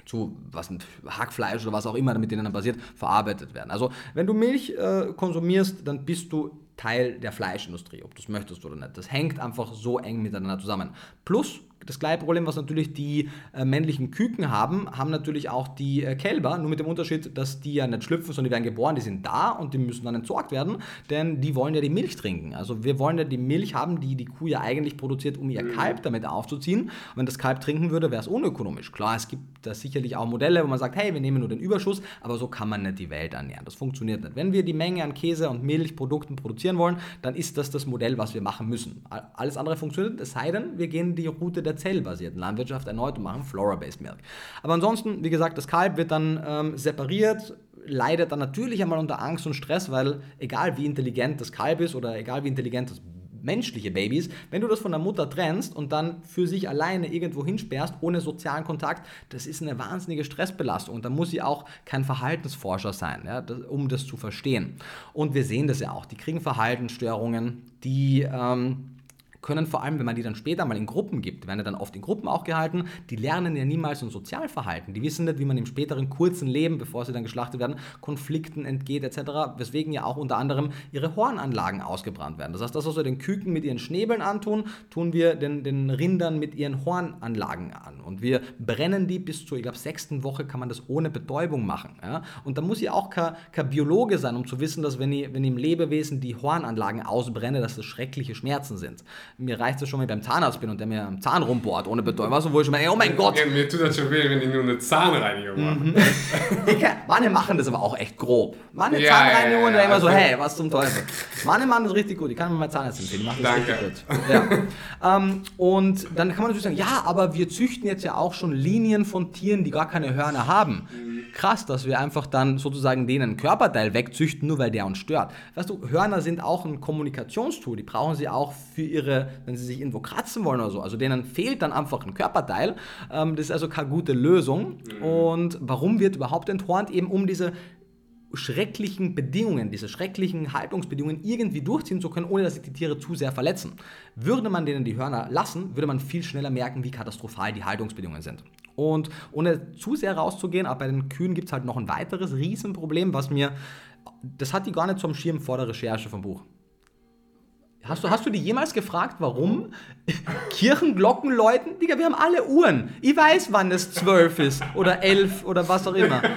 zu was Hackfleisch oder was auch immer mit denen dann passiert, verarbeitet werden. Also wenn du Milch äh, konsumierst, dann bist du Teil der Fleischindustrie, ob du es möchtest oder nicht. Das hängt einfach so eng miteinander zusammen. Plus das gleiche Problem, was natürlich die äh, männlichen Küken haben, haben natürlich auch die äh, Kälber, nur mit dem Unterschied, dass die ja nicht schlüpfen, sondern die werden geboren, die sind da und die müssen dann entsorgt werden, denn die wollen ja die Milch trinken. Also wir wollen ja die Milch haben, die die Kuh ja eigentlich produziert, um ihr mhm. Kalb damit aufzuziehen. Und wenn das Kalb trinken würde, wäre es unökonomisch. Klar, es gibt da sicherlich auch Modelle, wo man sagt, hey, wir nehmen nur den Überschuss, aber so kann man nicht die Welt ernähren. Das funktioniert nicht. Wenn wir die Menge an Käse und Milchprodukten produzieren wollen, dann ist das das Modell, was wir machen müssen. Alles andere funktioniert, es sei denn, wir gehen die Route der zellbasierten Landwirtschaft erneut und machen Flora-Based Milk. Aber ansonsten, wie gesagt, das Kalb wird dann ähm, separiert, leidet dann natürlich einmal unter Angst und Stress, weil egal wie intelligent das Kalb ist oder egal wie intelligent das menschliche Babys, wenn du das von der Mutter trennst und dann für sich alleine irgendwo hinsperrst, ohne sozialen Kontakt, das ist eine wahnsinnige Stressbelastung. Und da muss sie auch kein Verhaltensforscher sein, ja, das, um das zu verstehen. Und wir sehen das ja auch, die kriegen Verhaltensstörungen, die... Ähm, können vor allem, wenn man die dann später mal in Gruppen gibt, werden ja dann oft in Gruppen auch gehalten, die lernen ja niemals ein Sozialverhalten. Die wissen nicht, wie man im späteren kurzen Leben, bevor sie dann geschlachtet werden, Konflikten entgeht etc., weswegen ja auch unter anderem ihre Hornanlagen ausgebrannt werden. Das heißt, das, was wir den Küken mit ihren Schnäbeln antun, tun wir den, den Rindern mit ihren Hornanlagen an. Und wir brennen die bis zur, ich glaube, sechsten Woche kann man das ohne Betäubung machen. Ja? Und da muss ja auch kein, kein Biologe sein, um zu wissen, dass wenn ich, wenn ich im Lebewesen die Hornanlagen ausbrenne, dass das schreckliche Schmerzen sind mir reicht es schon, wenn ich beim Zahnarzt bin und der mir am Zahn rumbohrt ohne Betäubung. Was, wo ich schon meine, oh mein Gott. Ja, mir tut das schon weh, wenn ich nur eine Zahnreinigung mache. Mhm. *laughs* Manche machen das aber auch echt grob. Manche ja, Zahnreinigung ja, und immer so, hey, was zum Teufel. Manche machen das richtig gut. Ich kann mir mal Zahnarzt empfehlen. Die machen das Danke. richtig gut. Ja. ähm, und dann kann man natürlich sagen, ja, aber wir züchten jetzt ja auch schon Linien von Tieren, die gar keine Hörner haben. Krass, dass wir einfach dann sozusagen denen Körperteil wegzüchten, nur weil der uns stört. Weißt du, Hörner sind auch ein Kommunikationstool. Die brauchen sie auch für ihre, wenn sie sich irgendwo kratzen wollen oder so. Also denen fehlt dann einfach ein Körperteil. Ähm, das ist also keine gute Lösung. Mhm. Und warum wird überhaupt enthornt? Eben um diese schrecklichen Bedingungen, diese schrecklichen Haltungsbedingungen irgendwie durchziehen zu können, ohne dass sich die Tiere zu sehr verletzen. Würde man denen die Hörner lassen, würde man viel schneller merken, wie katastrophal die Haltungsbedingungen sind. Und ohne zu sehr rauszugehen, aber bei den Kühen gibt es halt noch ein weiteres Riesenproblem, was mir, das hat die gar nicht zum Schirm vor der Recherche vom Buch. Hast du, hast du die jemals gefragt, warum *laughs* Kirchenglocken läuten? Digga, wir haben alle Uhren. Ich weiß, wann es zwölf ist oder elf oder was auch immer. *laughs*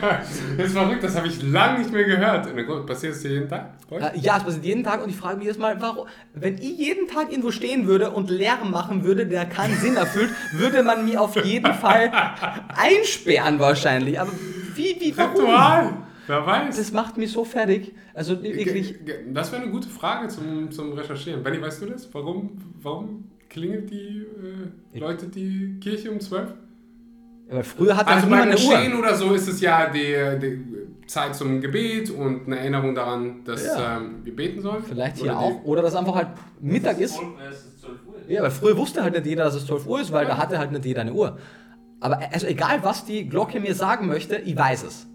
Das ist verrückt, das habe ich lange nicht mehr gehört. Passiert es dir jeden Tag? Äh, ja, es passiert jeden Tag und ich frage mich jetzt mal, warum, wenn ich jeden Tag irgendwo stehen würde und Lärm machen würde, der keinen Sinn erfüllt, *laughs* würde man mich auf jeden Fall einsperren wahrscheinlich. Aber wie, wie, warum? Ritual. Wer weiß. Das macht mich so fertig. Also wirklich. Das wäre eine gute Frage zum, zum Recherchieren. Benny, weißt du das? Warum, warum klingelt die äh, Leute die Kirche um 12? Aber früher hat also beim Moscheen oder so ist es ja die, die, Zeit zum Gebet und eine Erinnerung daran, dass ja. ähm, wir beten sollen. Vielleicht hier oder auch. Oder dass einfach halt Mittag ist. Ja, weil früher wusste halt nicht jeder, dass es 12 Uhr ist, weil da hatte halt nicht jeder eine Uhr. Aber also egal, was die Glocke mir sagen möchte, ich weiß es.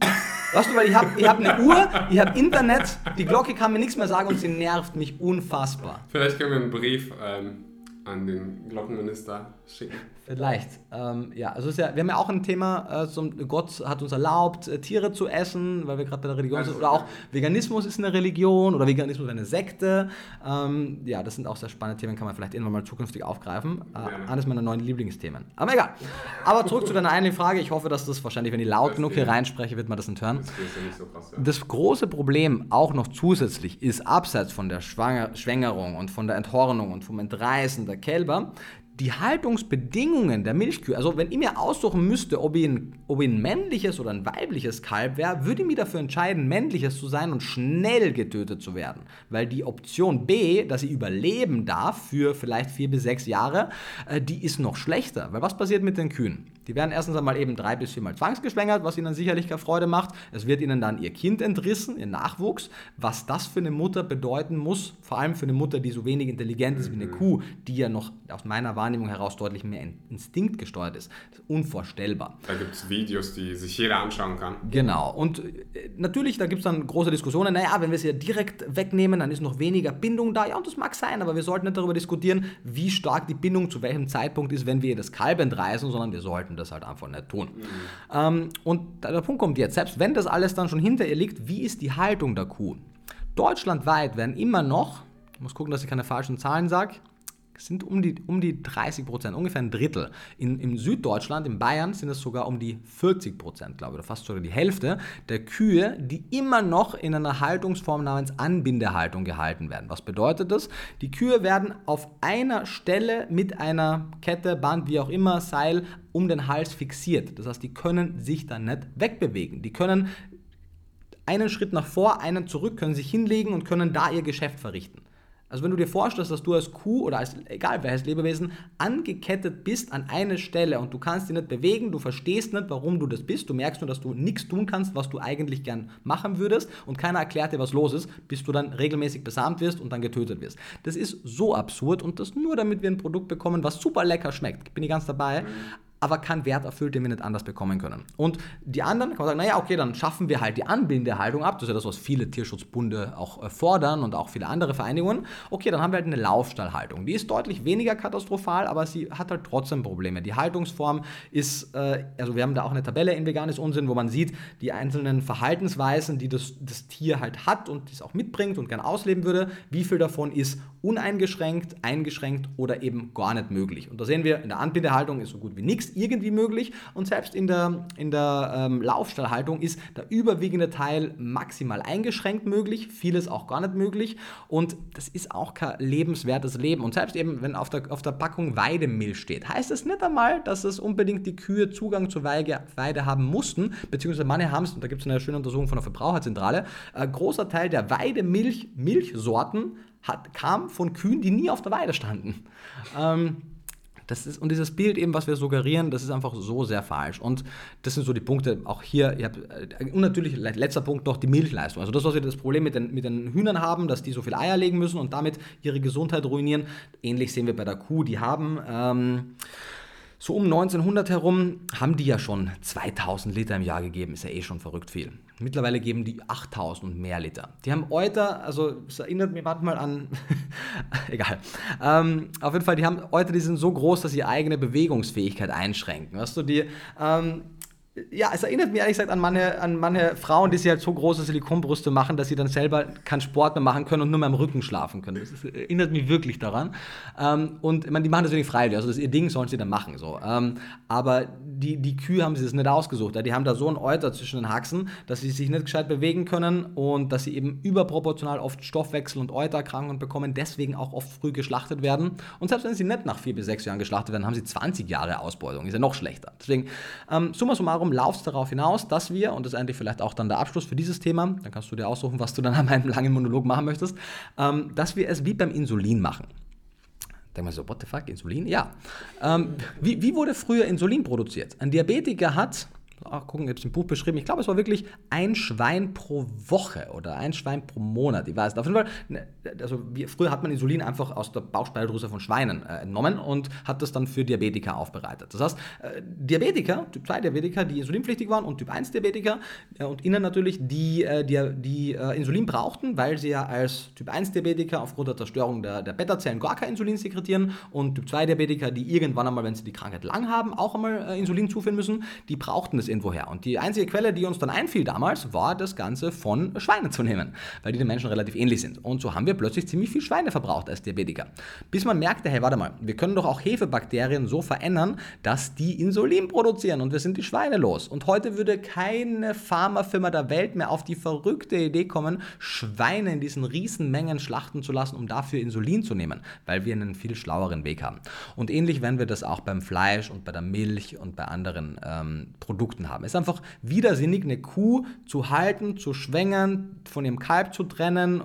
Weißt du, weil ich habe ich hab eine Uhr, ich habe Internet, die Glocke kann mir nichts mehr sagen und sie nervt mich unfassbar. Vielleicht können wir einen Brief ähm, an den Glockenminister schicken. Vielleicht. Ähm, ja, also ist ja, wir haben ja auch ein Thema, äh, zum, Gott hat uns erlaubt, äh, Tiere zu essen, weil wir gerade bei der Religion also, sind. Oder auch Veganismus ist eine Religion oder Veganismus ist eine Sekte. Ähm, ja, das sind auch sehr spannende Themen, kann man vielleicht irgendwann mal zukünftig aufgreifen. Äh, eines meiner neuen Lieblingsthemen. Aber egal. Aber zurück zu deiner eigentlichen Frage. Ich hoffe, dass das wahrscheinlich, wenn ich laut das genug hier reinspreche, wird man das nicht hören. Das, ja so krass, ja. das große Problem auch noch zusätzlich ist, abseits von der Schwanger Schwängerung und von der Enthornung und vom Entreißen der Kälber, die Haltungsbedingungen der Milchkühe, also wenn ich mir aussuchen müsste, ob ich ein, ob ich ein männliches oder ein weibliches Kalb wäre, würde ich mich dafür entscheiden, männliches zu sein und schnell getötet zu werden. Weil die Option B, dass ich überleben darf für vielleicht vier bis sechs Jahre, äh, die ist noch schlechter. Weil was passiert mit den Kühen? Die werden erstens einmal eben drei bis viermal zwangsgeschwängert, was ihnen sicherlich keine Freude macht. Es wird ihnen dann ihr Kind entrissen, ihr Nachwuchs. Was das für eine Mutter bedeuten muss, vor allem für eine Mutter, die so wenig intelligent ist wie eine Kuh, die ja noch aus meiner Wahrnehmung heraus deutlich mehr Instinkt gesteuert ist. Das ist unvorstellbar. Da gibt es Videos, die sich jeder anschauen kann. Genau. Und äh, natürlich, da gibt es dann große Diskussionen. Naja, wenn wir sie ja direkt wegnehmen, dann ist noch weniger Bindung da. Ja, und das mag sein, aber wir sollten nicht darüber diskutieren, wie stark die Bindung zu welchem Zeitpunkt ist, wenn wir ihr das Kalb entreißen, sondern wir sollten sollten das halt einfach nicht tun. Mhm. Ähm, und der Punkt kommt jetzt, selbst wenn das alles dann schon hinter ihr liegt, wie ist die Haltung der Kuh? Deutschlandweit werden immer noch, ich muss gucken, dass ich keine falschen Zahlen sage, sind um die, um die 30 Prozent, ungefähr ein Drittel. In, in Süddeutschland, in Bayern, sind es sogar um die 40 Prozent, glaube ich, oder fast sogar die Hälfte der Kühe, die immer noch in einer Haltungsform namens Anbindehaltung gehalten werden. Was bedeutet das? Die Kühe werden auf einer Stelle mit einer Kette, Band, wie auch immer, Seil um den Hals fixiert. Das heißt, die können sich dann nicht wegbewegen. Die können einen Schritt nach vor, einen zurück, können sich hinlegen und können da ihr Geschäft verrichten. Also wenn du dir vorstellst, dass du als Kuh oder als egal welches Lebewesen angekettet bist an eine Stelle und du kannst dich nicht bewegen, du verstehst nicht, warum du das bist, du merkst nur, dass du nichts tun kannst, was du eigentlich gern machen würdest und keiner erklärt dir, was los ist, bis du dann regelmäßig besamt wirst und dann getötet wirst. Das ist so absurd und das nur damit wir ein Produkt bekommen, was super lecker schmeckt. Bin ich ganz dabei, aber keinen Wert erfüllt, den wir nicht anders bekommen können. Und die anderen kann man sagen, naja, okay, dann schaffen wir halt die Anbindehaltung ab. Das ist ja das, was viele Tierschutzbunde auch äh, fordern und auch viele andere Vereinigungen. Okay, dann haben wir halt eine Laufstallhaltung. Die ist deutlich weniger katastrophal, aber sie hat halt trotzdem Probleme. Die Haltungsform ist, äh, also wir haben da auch eine Tabelle in Veganes Unsinn, wo man sieht, die einzelnen Verhaltensweisen, die das, das Tier halt hat und es auch mitbringt und gern ausleben würde, wie viel davon ist uneingeschränkt, eingeschränkt oder eben gar nicht möglich. Und da sehen wir, in der Anbindehaltung ist so gut wie nichts irgendwie möglich und selbst in der, in der ähm, Laufstallhaltung ist der überwiegende Teil maximal eingeschränkt möglich, vieles auch gar nicht möglich und das ist auch kein lebenswertes Leben. Und selbst eben, wenn auf der, auf der Packung Weidemilch steht, heißt es nicht einmal, dass es unbedingt die Kühe Zugang zur Weide, Weide haben mussten, beziehungsweise manche haben es, und da gibt es eine schöne Untersuchung von der Verbraucherzentrale, ein großer Teil der Weidemilch, Milchsorten hat, kam von Kühen, die nie auf der Weide standen. Ähm, das ist, und dieses Bild eben, was wir suggerieren, das ist einfach so sehr falsch. Und das sind so die Punkte, auch hier, hab, äh, und natürlich letzter Punkt noch die Milchleistung. Also das, was wir das Problem mit den, mit den Hühnern haben, dass die so viel Eier legen müssen und damit ihre Gesundheit ruinieren. Ähnlich sehen wir bei der Kuh, die haben... Ähm, so um 1900 herum haben die ja schon 2000 Liter im Jahr gegeben, ist ja eh schon verrückt viel. Mittlerweile geben die 8000 und mehr Liter. Die haben Euter, also es erinnert mich manchmal an, *laughs* egal. Ähm, auf jeden Fall, die haben Euter, die sind so groß, dass sie eigene Bewegungsfähigkeit einschränken. Weißt du, die, ähm, ja, es erinnert mich ehrlich gesagt an manche, an manche Frauen, die sich halt so große Silikonbrüste machen, dass sie dann selber keinen Sport mehr machen können und nur mehr am Rücken schlafen können. Das ist, erinnert mich wirklich daran. Ähm, und ich meine, die machen das wirklich freiwillig, also das ihr Ding, sollen sie dann machen. So. Ähm, aber die, die Kühe haben sie das nicht ausgesucht. Ja? Die haben da so einen Euter zwischen den Haxen, dass sie sich nicht gescheit bewegen können und dass sie eben überproportional oft Stoffwechsel- und Euterkrankungen bekommen, deswegen auch oft früh geschlachtet werden. Und selbst wenn sie nicht nach vier bis sechs Jahren geschlachtet werden, haben sie 20 Jahre Ausbeutung. Ist ja noch schlechter. Deswegen, ähm, summa summarum, darum lauft es darauf hinaus, dass wir, und das ist eigentlich vielleicht auch dann der Abschluss für dieses Thema, dann kannst du dir aussuchen, was du dann an meinem langen Monolog machen möchtest, ähm, dass wir es wie beim Insulin machen. Denk mal so, what the fuck, Insulin? Ja. Ähm, wie, wie wurde früher Insulin produziert? Ein Diabetiker hat ach, gucken, gibt es im Buch beschrieben. Ich glaube, es war wirklich ein Schwein pro Woche oder ein Schwein pro Monat. Ich weiß nicht. Auf jeden Fall, ne, also wie, früher hat man Insulin einfach aus der Bauchspeicheldrüse von Schweinen äh, entnommen und hat das dann für Diabetiker aufbereitet. Das heißt, äh, Diabetiker, Typ 2 Diabetiker, die insulinpflichtig waren und Typ 1 Diabetiker äh, und ihnen natürlich, die, äh, die, die äh, Insulin brauchten, weil sie ja als Typ 1 Diabetiker aufgrund der Zerstörung der, der Beta-Zellen gar kein Insulin sekretieren und Typ 2 Diabetiker, die irgendwann einmal, wenn sie die Krankheit lang haben, auch einmal äh, Insulin zuführen müssen, die brauchten das irgendwoher. Und die einzige Quelle, die uns dann einfiel damals, war das Ganze von Schweinen zu nehmen, weil die den Menschen relativ ähnlich sind. Und so haben wir plötzlich ziemlich viel Schweine verbraucht als Diabetiker. Bis man merkte, hey, warte mal, wir können doch auch Hefebakterien so verändern, dass die Insulin produzieren und wir sind die Schweine los. Und heute würde keine Pharmafirma der Welt mehr auf die verrückte Idee kommen, Schweine in diesen riesen Mengen schlachten zu lassen, um dafür Insulin zu nehmen, weil wir einen viel schlaueren Weg haben. Und ähnlich werden wir das auch beim Fleisch und bei der Milch und bei anderen ähm, Produkten haben. Es ist einfach widersinnig, eine Kuh zu halten, zu schwängern, von ihrem Kalb zu trennen,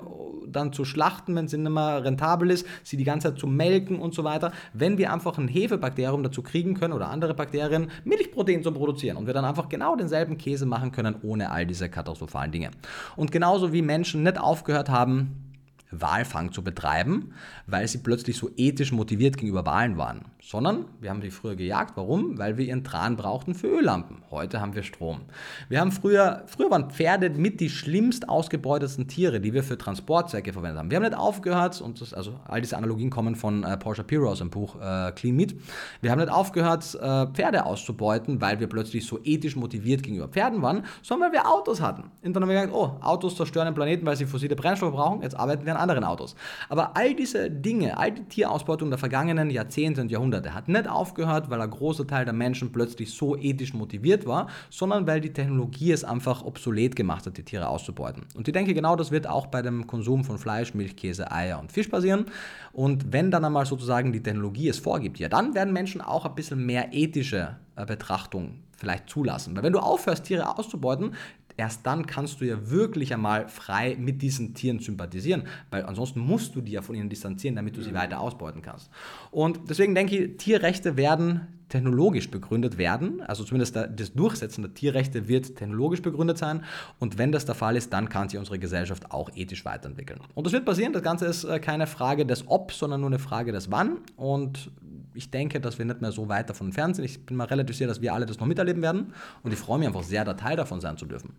dann zu schlachten, wenn sie nicht mehr rentabel ist, sie die ganze Zeit zu melken und so weiter. Wenn wir einfach ein Hefebakterium dazu kriegen können oder andere Bakterien, Milchprotein zu produzieren und wir dann einfach genau denselben Käse machen können ohne all diese katastrophalen Dinge. Und genauso wie Menschen nicht aufgehört haben, Walfang zu betreiben, weil sie plötzlich so ethisch motiviert gegenüber Walen waren, sondern wir haben sie früher gejagt. Warum? Weil wir ihren Tran brauchten für Öllampen. Heute haben wir Strom. Wir haben früher, früher waren Pferde mit die schlimmst ausgebeutetsten Tiere, die wir für Transportzwecke verwendet haben. Wir haben nicht aufgehört, und das, also all diese Analogien kommen von äh, Paul Shapiro aus dem Buch äh, Clean Meat. Wir haben nicht aufgehört, äh, Pferde auszubeuten, weil wir plötzlich so ethisch motiviert gegenüber Pferden waren, sondern weil wir Autos hatten. Und dann haben wir gesagt, oh, Autos zerstören den Planeten, weil sie fossile Brennstoffe brauchen, jetzt arbeiten wir an anderen Autos. Aber all diese Dinge, all die Tierausbeutung der vergangenen Jahrzehnte und Jahrhunderte hat nicht aufgehört, weil ein großer Teil der Menschen plötzlich so ethisch motiviert war, sondern weil die Technologie es einfach obsolet gemacht hat, die Tiere auszubeuten. Und ich denke, genau das wird auch bei dem Konsum von Fleisch, Milch, Käse, Eier und Fisch passieren. Und wenn dann einmal sozusagen die Technologie es vorgibt, ja, dann werden Menschen auch ein bisschen mehr ethische äh, Betrachtung vielleicht zulassen. Weil wenn du aufhörst, Tiere auszubeuten, erst dann kannst du ja wirklich einmal frei mit diesen Tieren sympathisieren, weil ansonsten musst du die ja von ihnen distanzieren, damit du sie weiter ausbeuten kannst. Und deswegen denke ich, Tierrechte werden technologisch begründet werden, also zumindest das Durchsetzen der Tierrechte wird technologisch begründet sein. Und wenn das der Fall ist, dann kann sich unsere Gesellschaft auch ethisch weiterentwickeln. Und das wird passieren, das Ganze ist äh, keine Frage des Ob, sondern nur eine Frage des Wann. Und ich denke, dass wir nicht mehr so weit davon entfernt sind. Ich bin mal relativ sicher, dass wir alle das noch miterleben werden und ich freue mich einfach sehr, da Teil davon sein zu dürfen.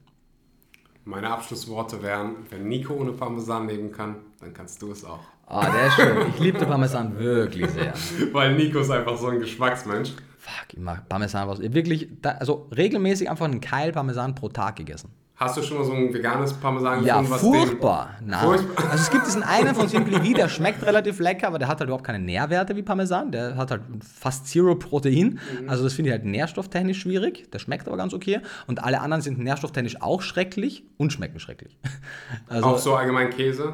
Meine Abschlussworte wären, wenn Nico ohne Parmesan leben kann, dann kannst du es auch. Ah, oh, der ist schön. Ich liebe Parmesan wirklich sehr. *laughs* Weil Nico ist einfach so ein Geschmacksmensch. Fuck, ich mag Parmesan was. Wirklich, also regelmäßig einfach einen Keil Parmesan pro Tag gegessen. Hast du schon mal so ein veganes Parmesan ja, gefunden? Ja, furchtbar. Nein. Furchtbar. Also es gibt diesen einen von Simply der *laughs* schmeckt relativ lecker, aber der hat halt überhaupt keine Nährwerte wie Parmesan. Der hat halt fast Zero Protein. Mhm. Also das finde ich halt nährstofftechnisch schwierig. Der schmeckt aber ganz okay. Und alle anderen sind nährstofftechnisch auch schrecklich und schmecken schrecklich. *laughs* Also, auch so allgemein Käse?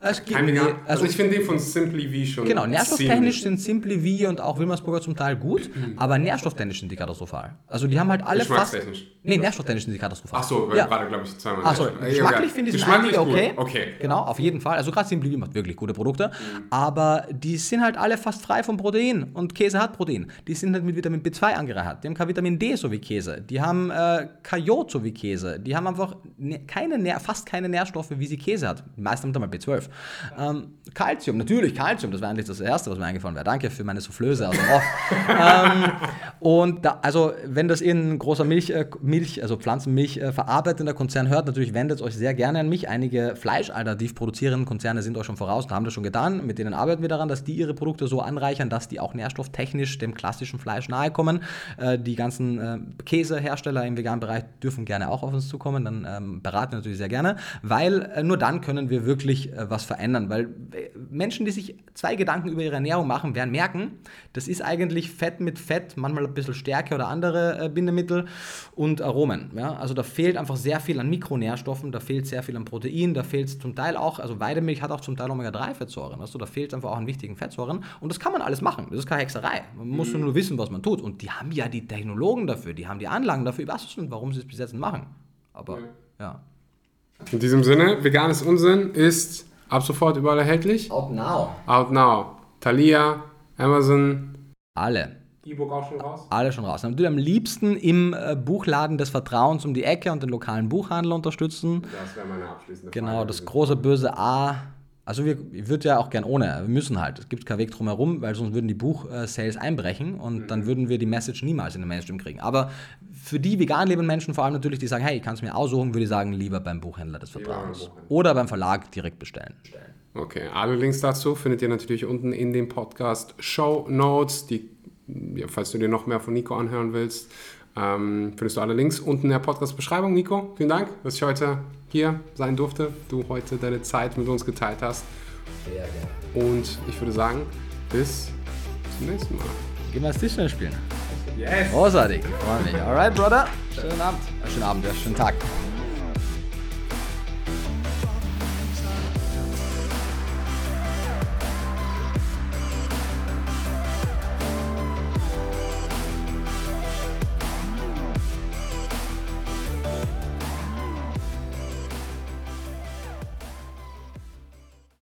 Es gibt, nee, also, ich finde den von Simply V schon. Genau, nährstofftechnisch sind Simply V und auch Wilmersburger zum Teil gut, mhm. aber nährstofftechnisch sind die katastrophal. Also die haben halt alle fast. Nee, nährstofftechnisch sind die katastrophal. Ach so, ja. gerade glaube ich zweimal. Ach so, geschmacklich finde ich es okay. okay. Genau, auf jeden Fall. Also gerade Simply V macht wirklich gute Produkte, mhm. aber die sind halt alle fast frei von Protein und Käse hat Protein. Die sind halt mit Vitamin B2 angereichert. Die haben kein Vitamin D so wie Käse. Die haben äh, Kajot so wie Käse. Die haben einfach ne, keine, fast keine Nährstoffe, wie sie Käse hat. Die meisten haben da mal B12. Ähm, Calcium, natürlich Calcium, das war eigentlich das Erste, was mir eingefallen wäre. Danke für meine Soufflöse aus dem Off. ähm, Und da, also, wenn das irgendein großer Milch, äh, Milch also Pflanzenmilch äh, verarbeitender Konzern hört, natürlich wendet euch sehr gerne an mich. Einige fleischalternativ produzierenden Konzerne sind euch schon voraus und haben das schon getan. Mit denen arbeiten wir daran, dass die ihre Produkte so anreichern, dass die auch nährstofftechnisch dem klassischen Fleisch nahe kommen. Äh, die ganzen äh, Käsehersteller im veganen Bereich dürfen gerne auch auf uns zukommen. Dann ähm, beraten wir natürlich sehr gerne, weil äh, nur dann können wir wirklich äh, was verändern. Weil äh, Menschen, die sich zwei Gedanken über ihre Ernährung machen, werden merken, das ist eigentlich Fett mit Fett, manchmal ein bisschen Stärke oder andere äh, Bindemittel und Aromen. Ja? Also da fehlt einfach sehr viel an Mikronährstoffen, da fehlt sehr viel an Protein, da fehlt zum Teil auch, also Weidemilch hat auch zum Teil Omega-3-Fettsäuren, also da fehlt einfach auch an wichtigen Fettsäuren und das kann man alles machen, das ist keine Hexerei. Man muss nur wissen, was man tut und die haben ja die Technologen dafür, die haben die Anlagen dafür, ich weiß nicht, warum sie es bis jetzt machen. Aber ja. In diesem Sinne, veganes Unsinn ist ab sofort überall erhältlich. Out now. Out now. Thalia, Amazon, Alle. E-Book auch schon raus. Alle schon raus. Natürlich am liebsten im äh, Buchladen des Vertrauens um die Ecke und den lokalen Buchhandel unterstützen. Das wäre meine abschließende Genau, Frage. das große böse A. Also wir, ich würde ja auch gern ohne, wir müssen halt. Es gibt keinen Weg drum herum, weil sonst würden die Buch-Sales einbrechen und dann würden wir die Message niemals in den Mainstream kriegen. Aber für die vegan lebenden Menschen, vor allem natürlich, die sagen, hey, ich kann es mir aussuchen, würde ich sagen, lieber beim Buchhändler des Vertrauens. Buchhändler. Oder beim Verlag direkt bestellen. Okay, alle Links dazu findet ihr natürlich unten in den Podcast Show Notes. Die, ja, falls du dir noch mehr von Nico anhören willst, ähm, findest du alle Links unten in der Podcast-Beschreibung. Nico, vielen Dank, dass ich heute hier sein durfte. Du heute deine Zeit mit uns geteilt hast. Sehr gerne. Und ich würde sagen, bis zum nächsten Mal. Gehen wir das Tischtennis spielen. Yes! Großartig, freue mich. Alright, Brother. Schönen Abend. Schönen Abend, ja, schönen Tag.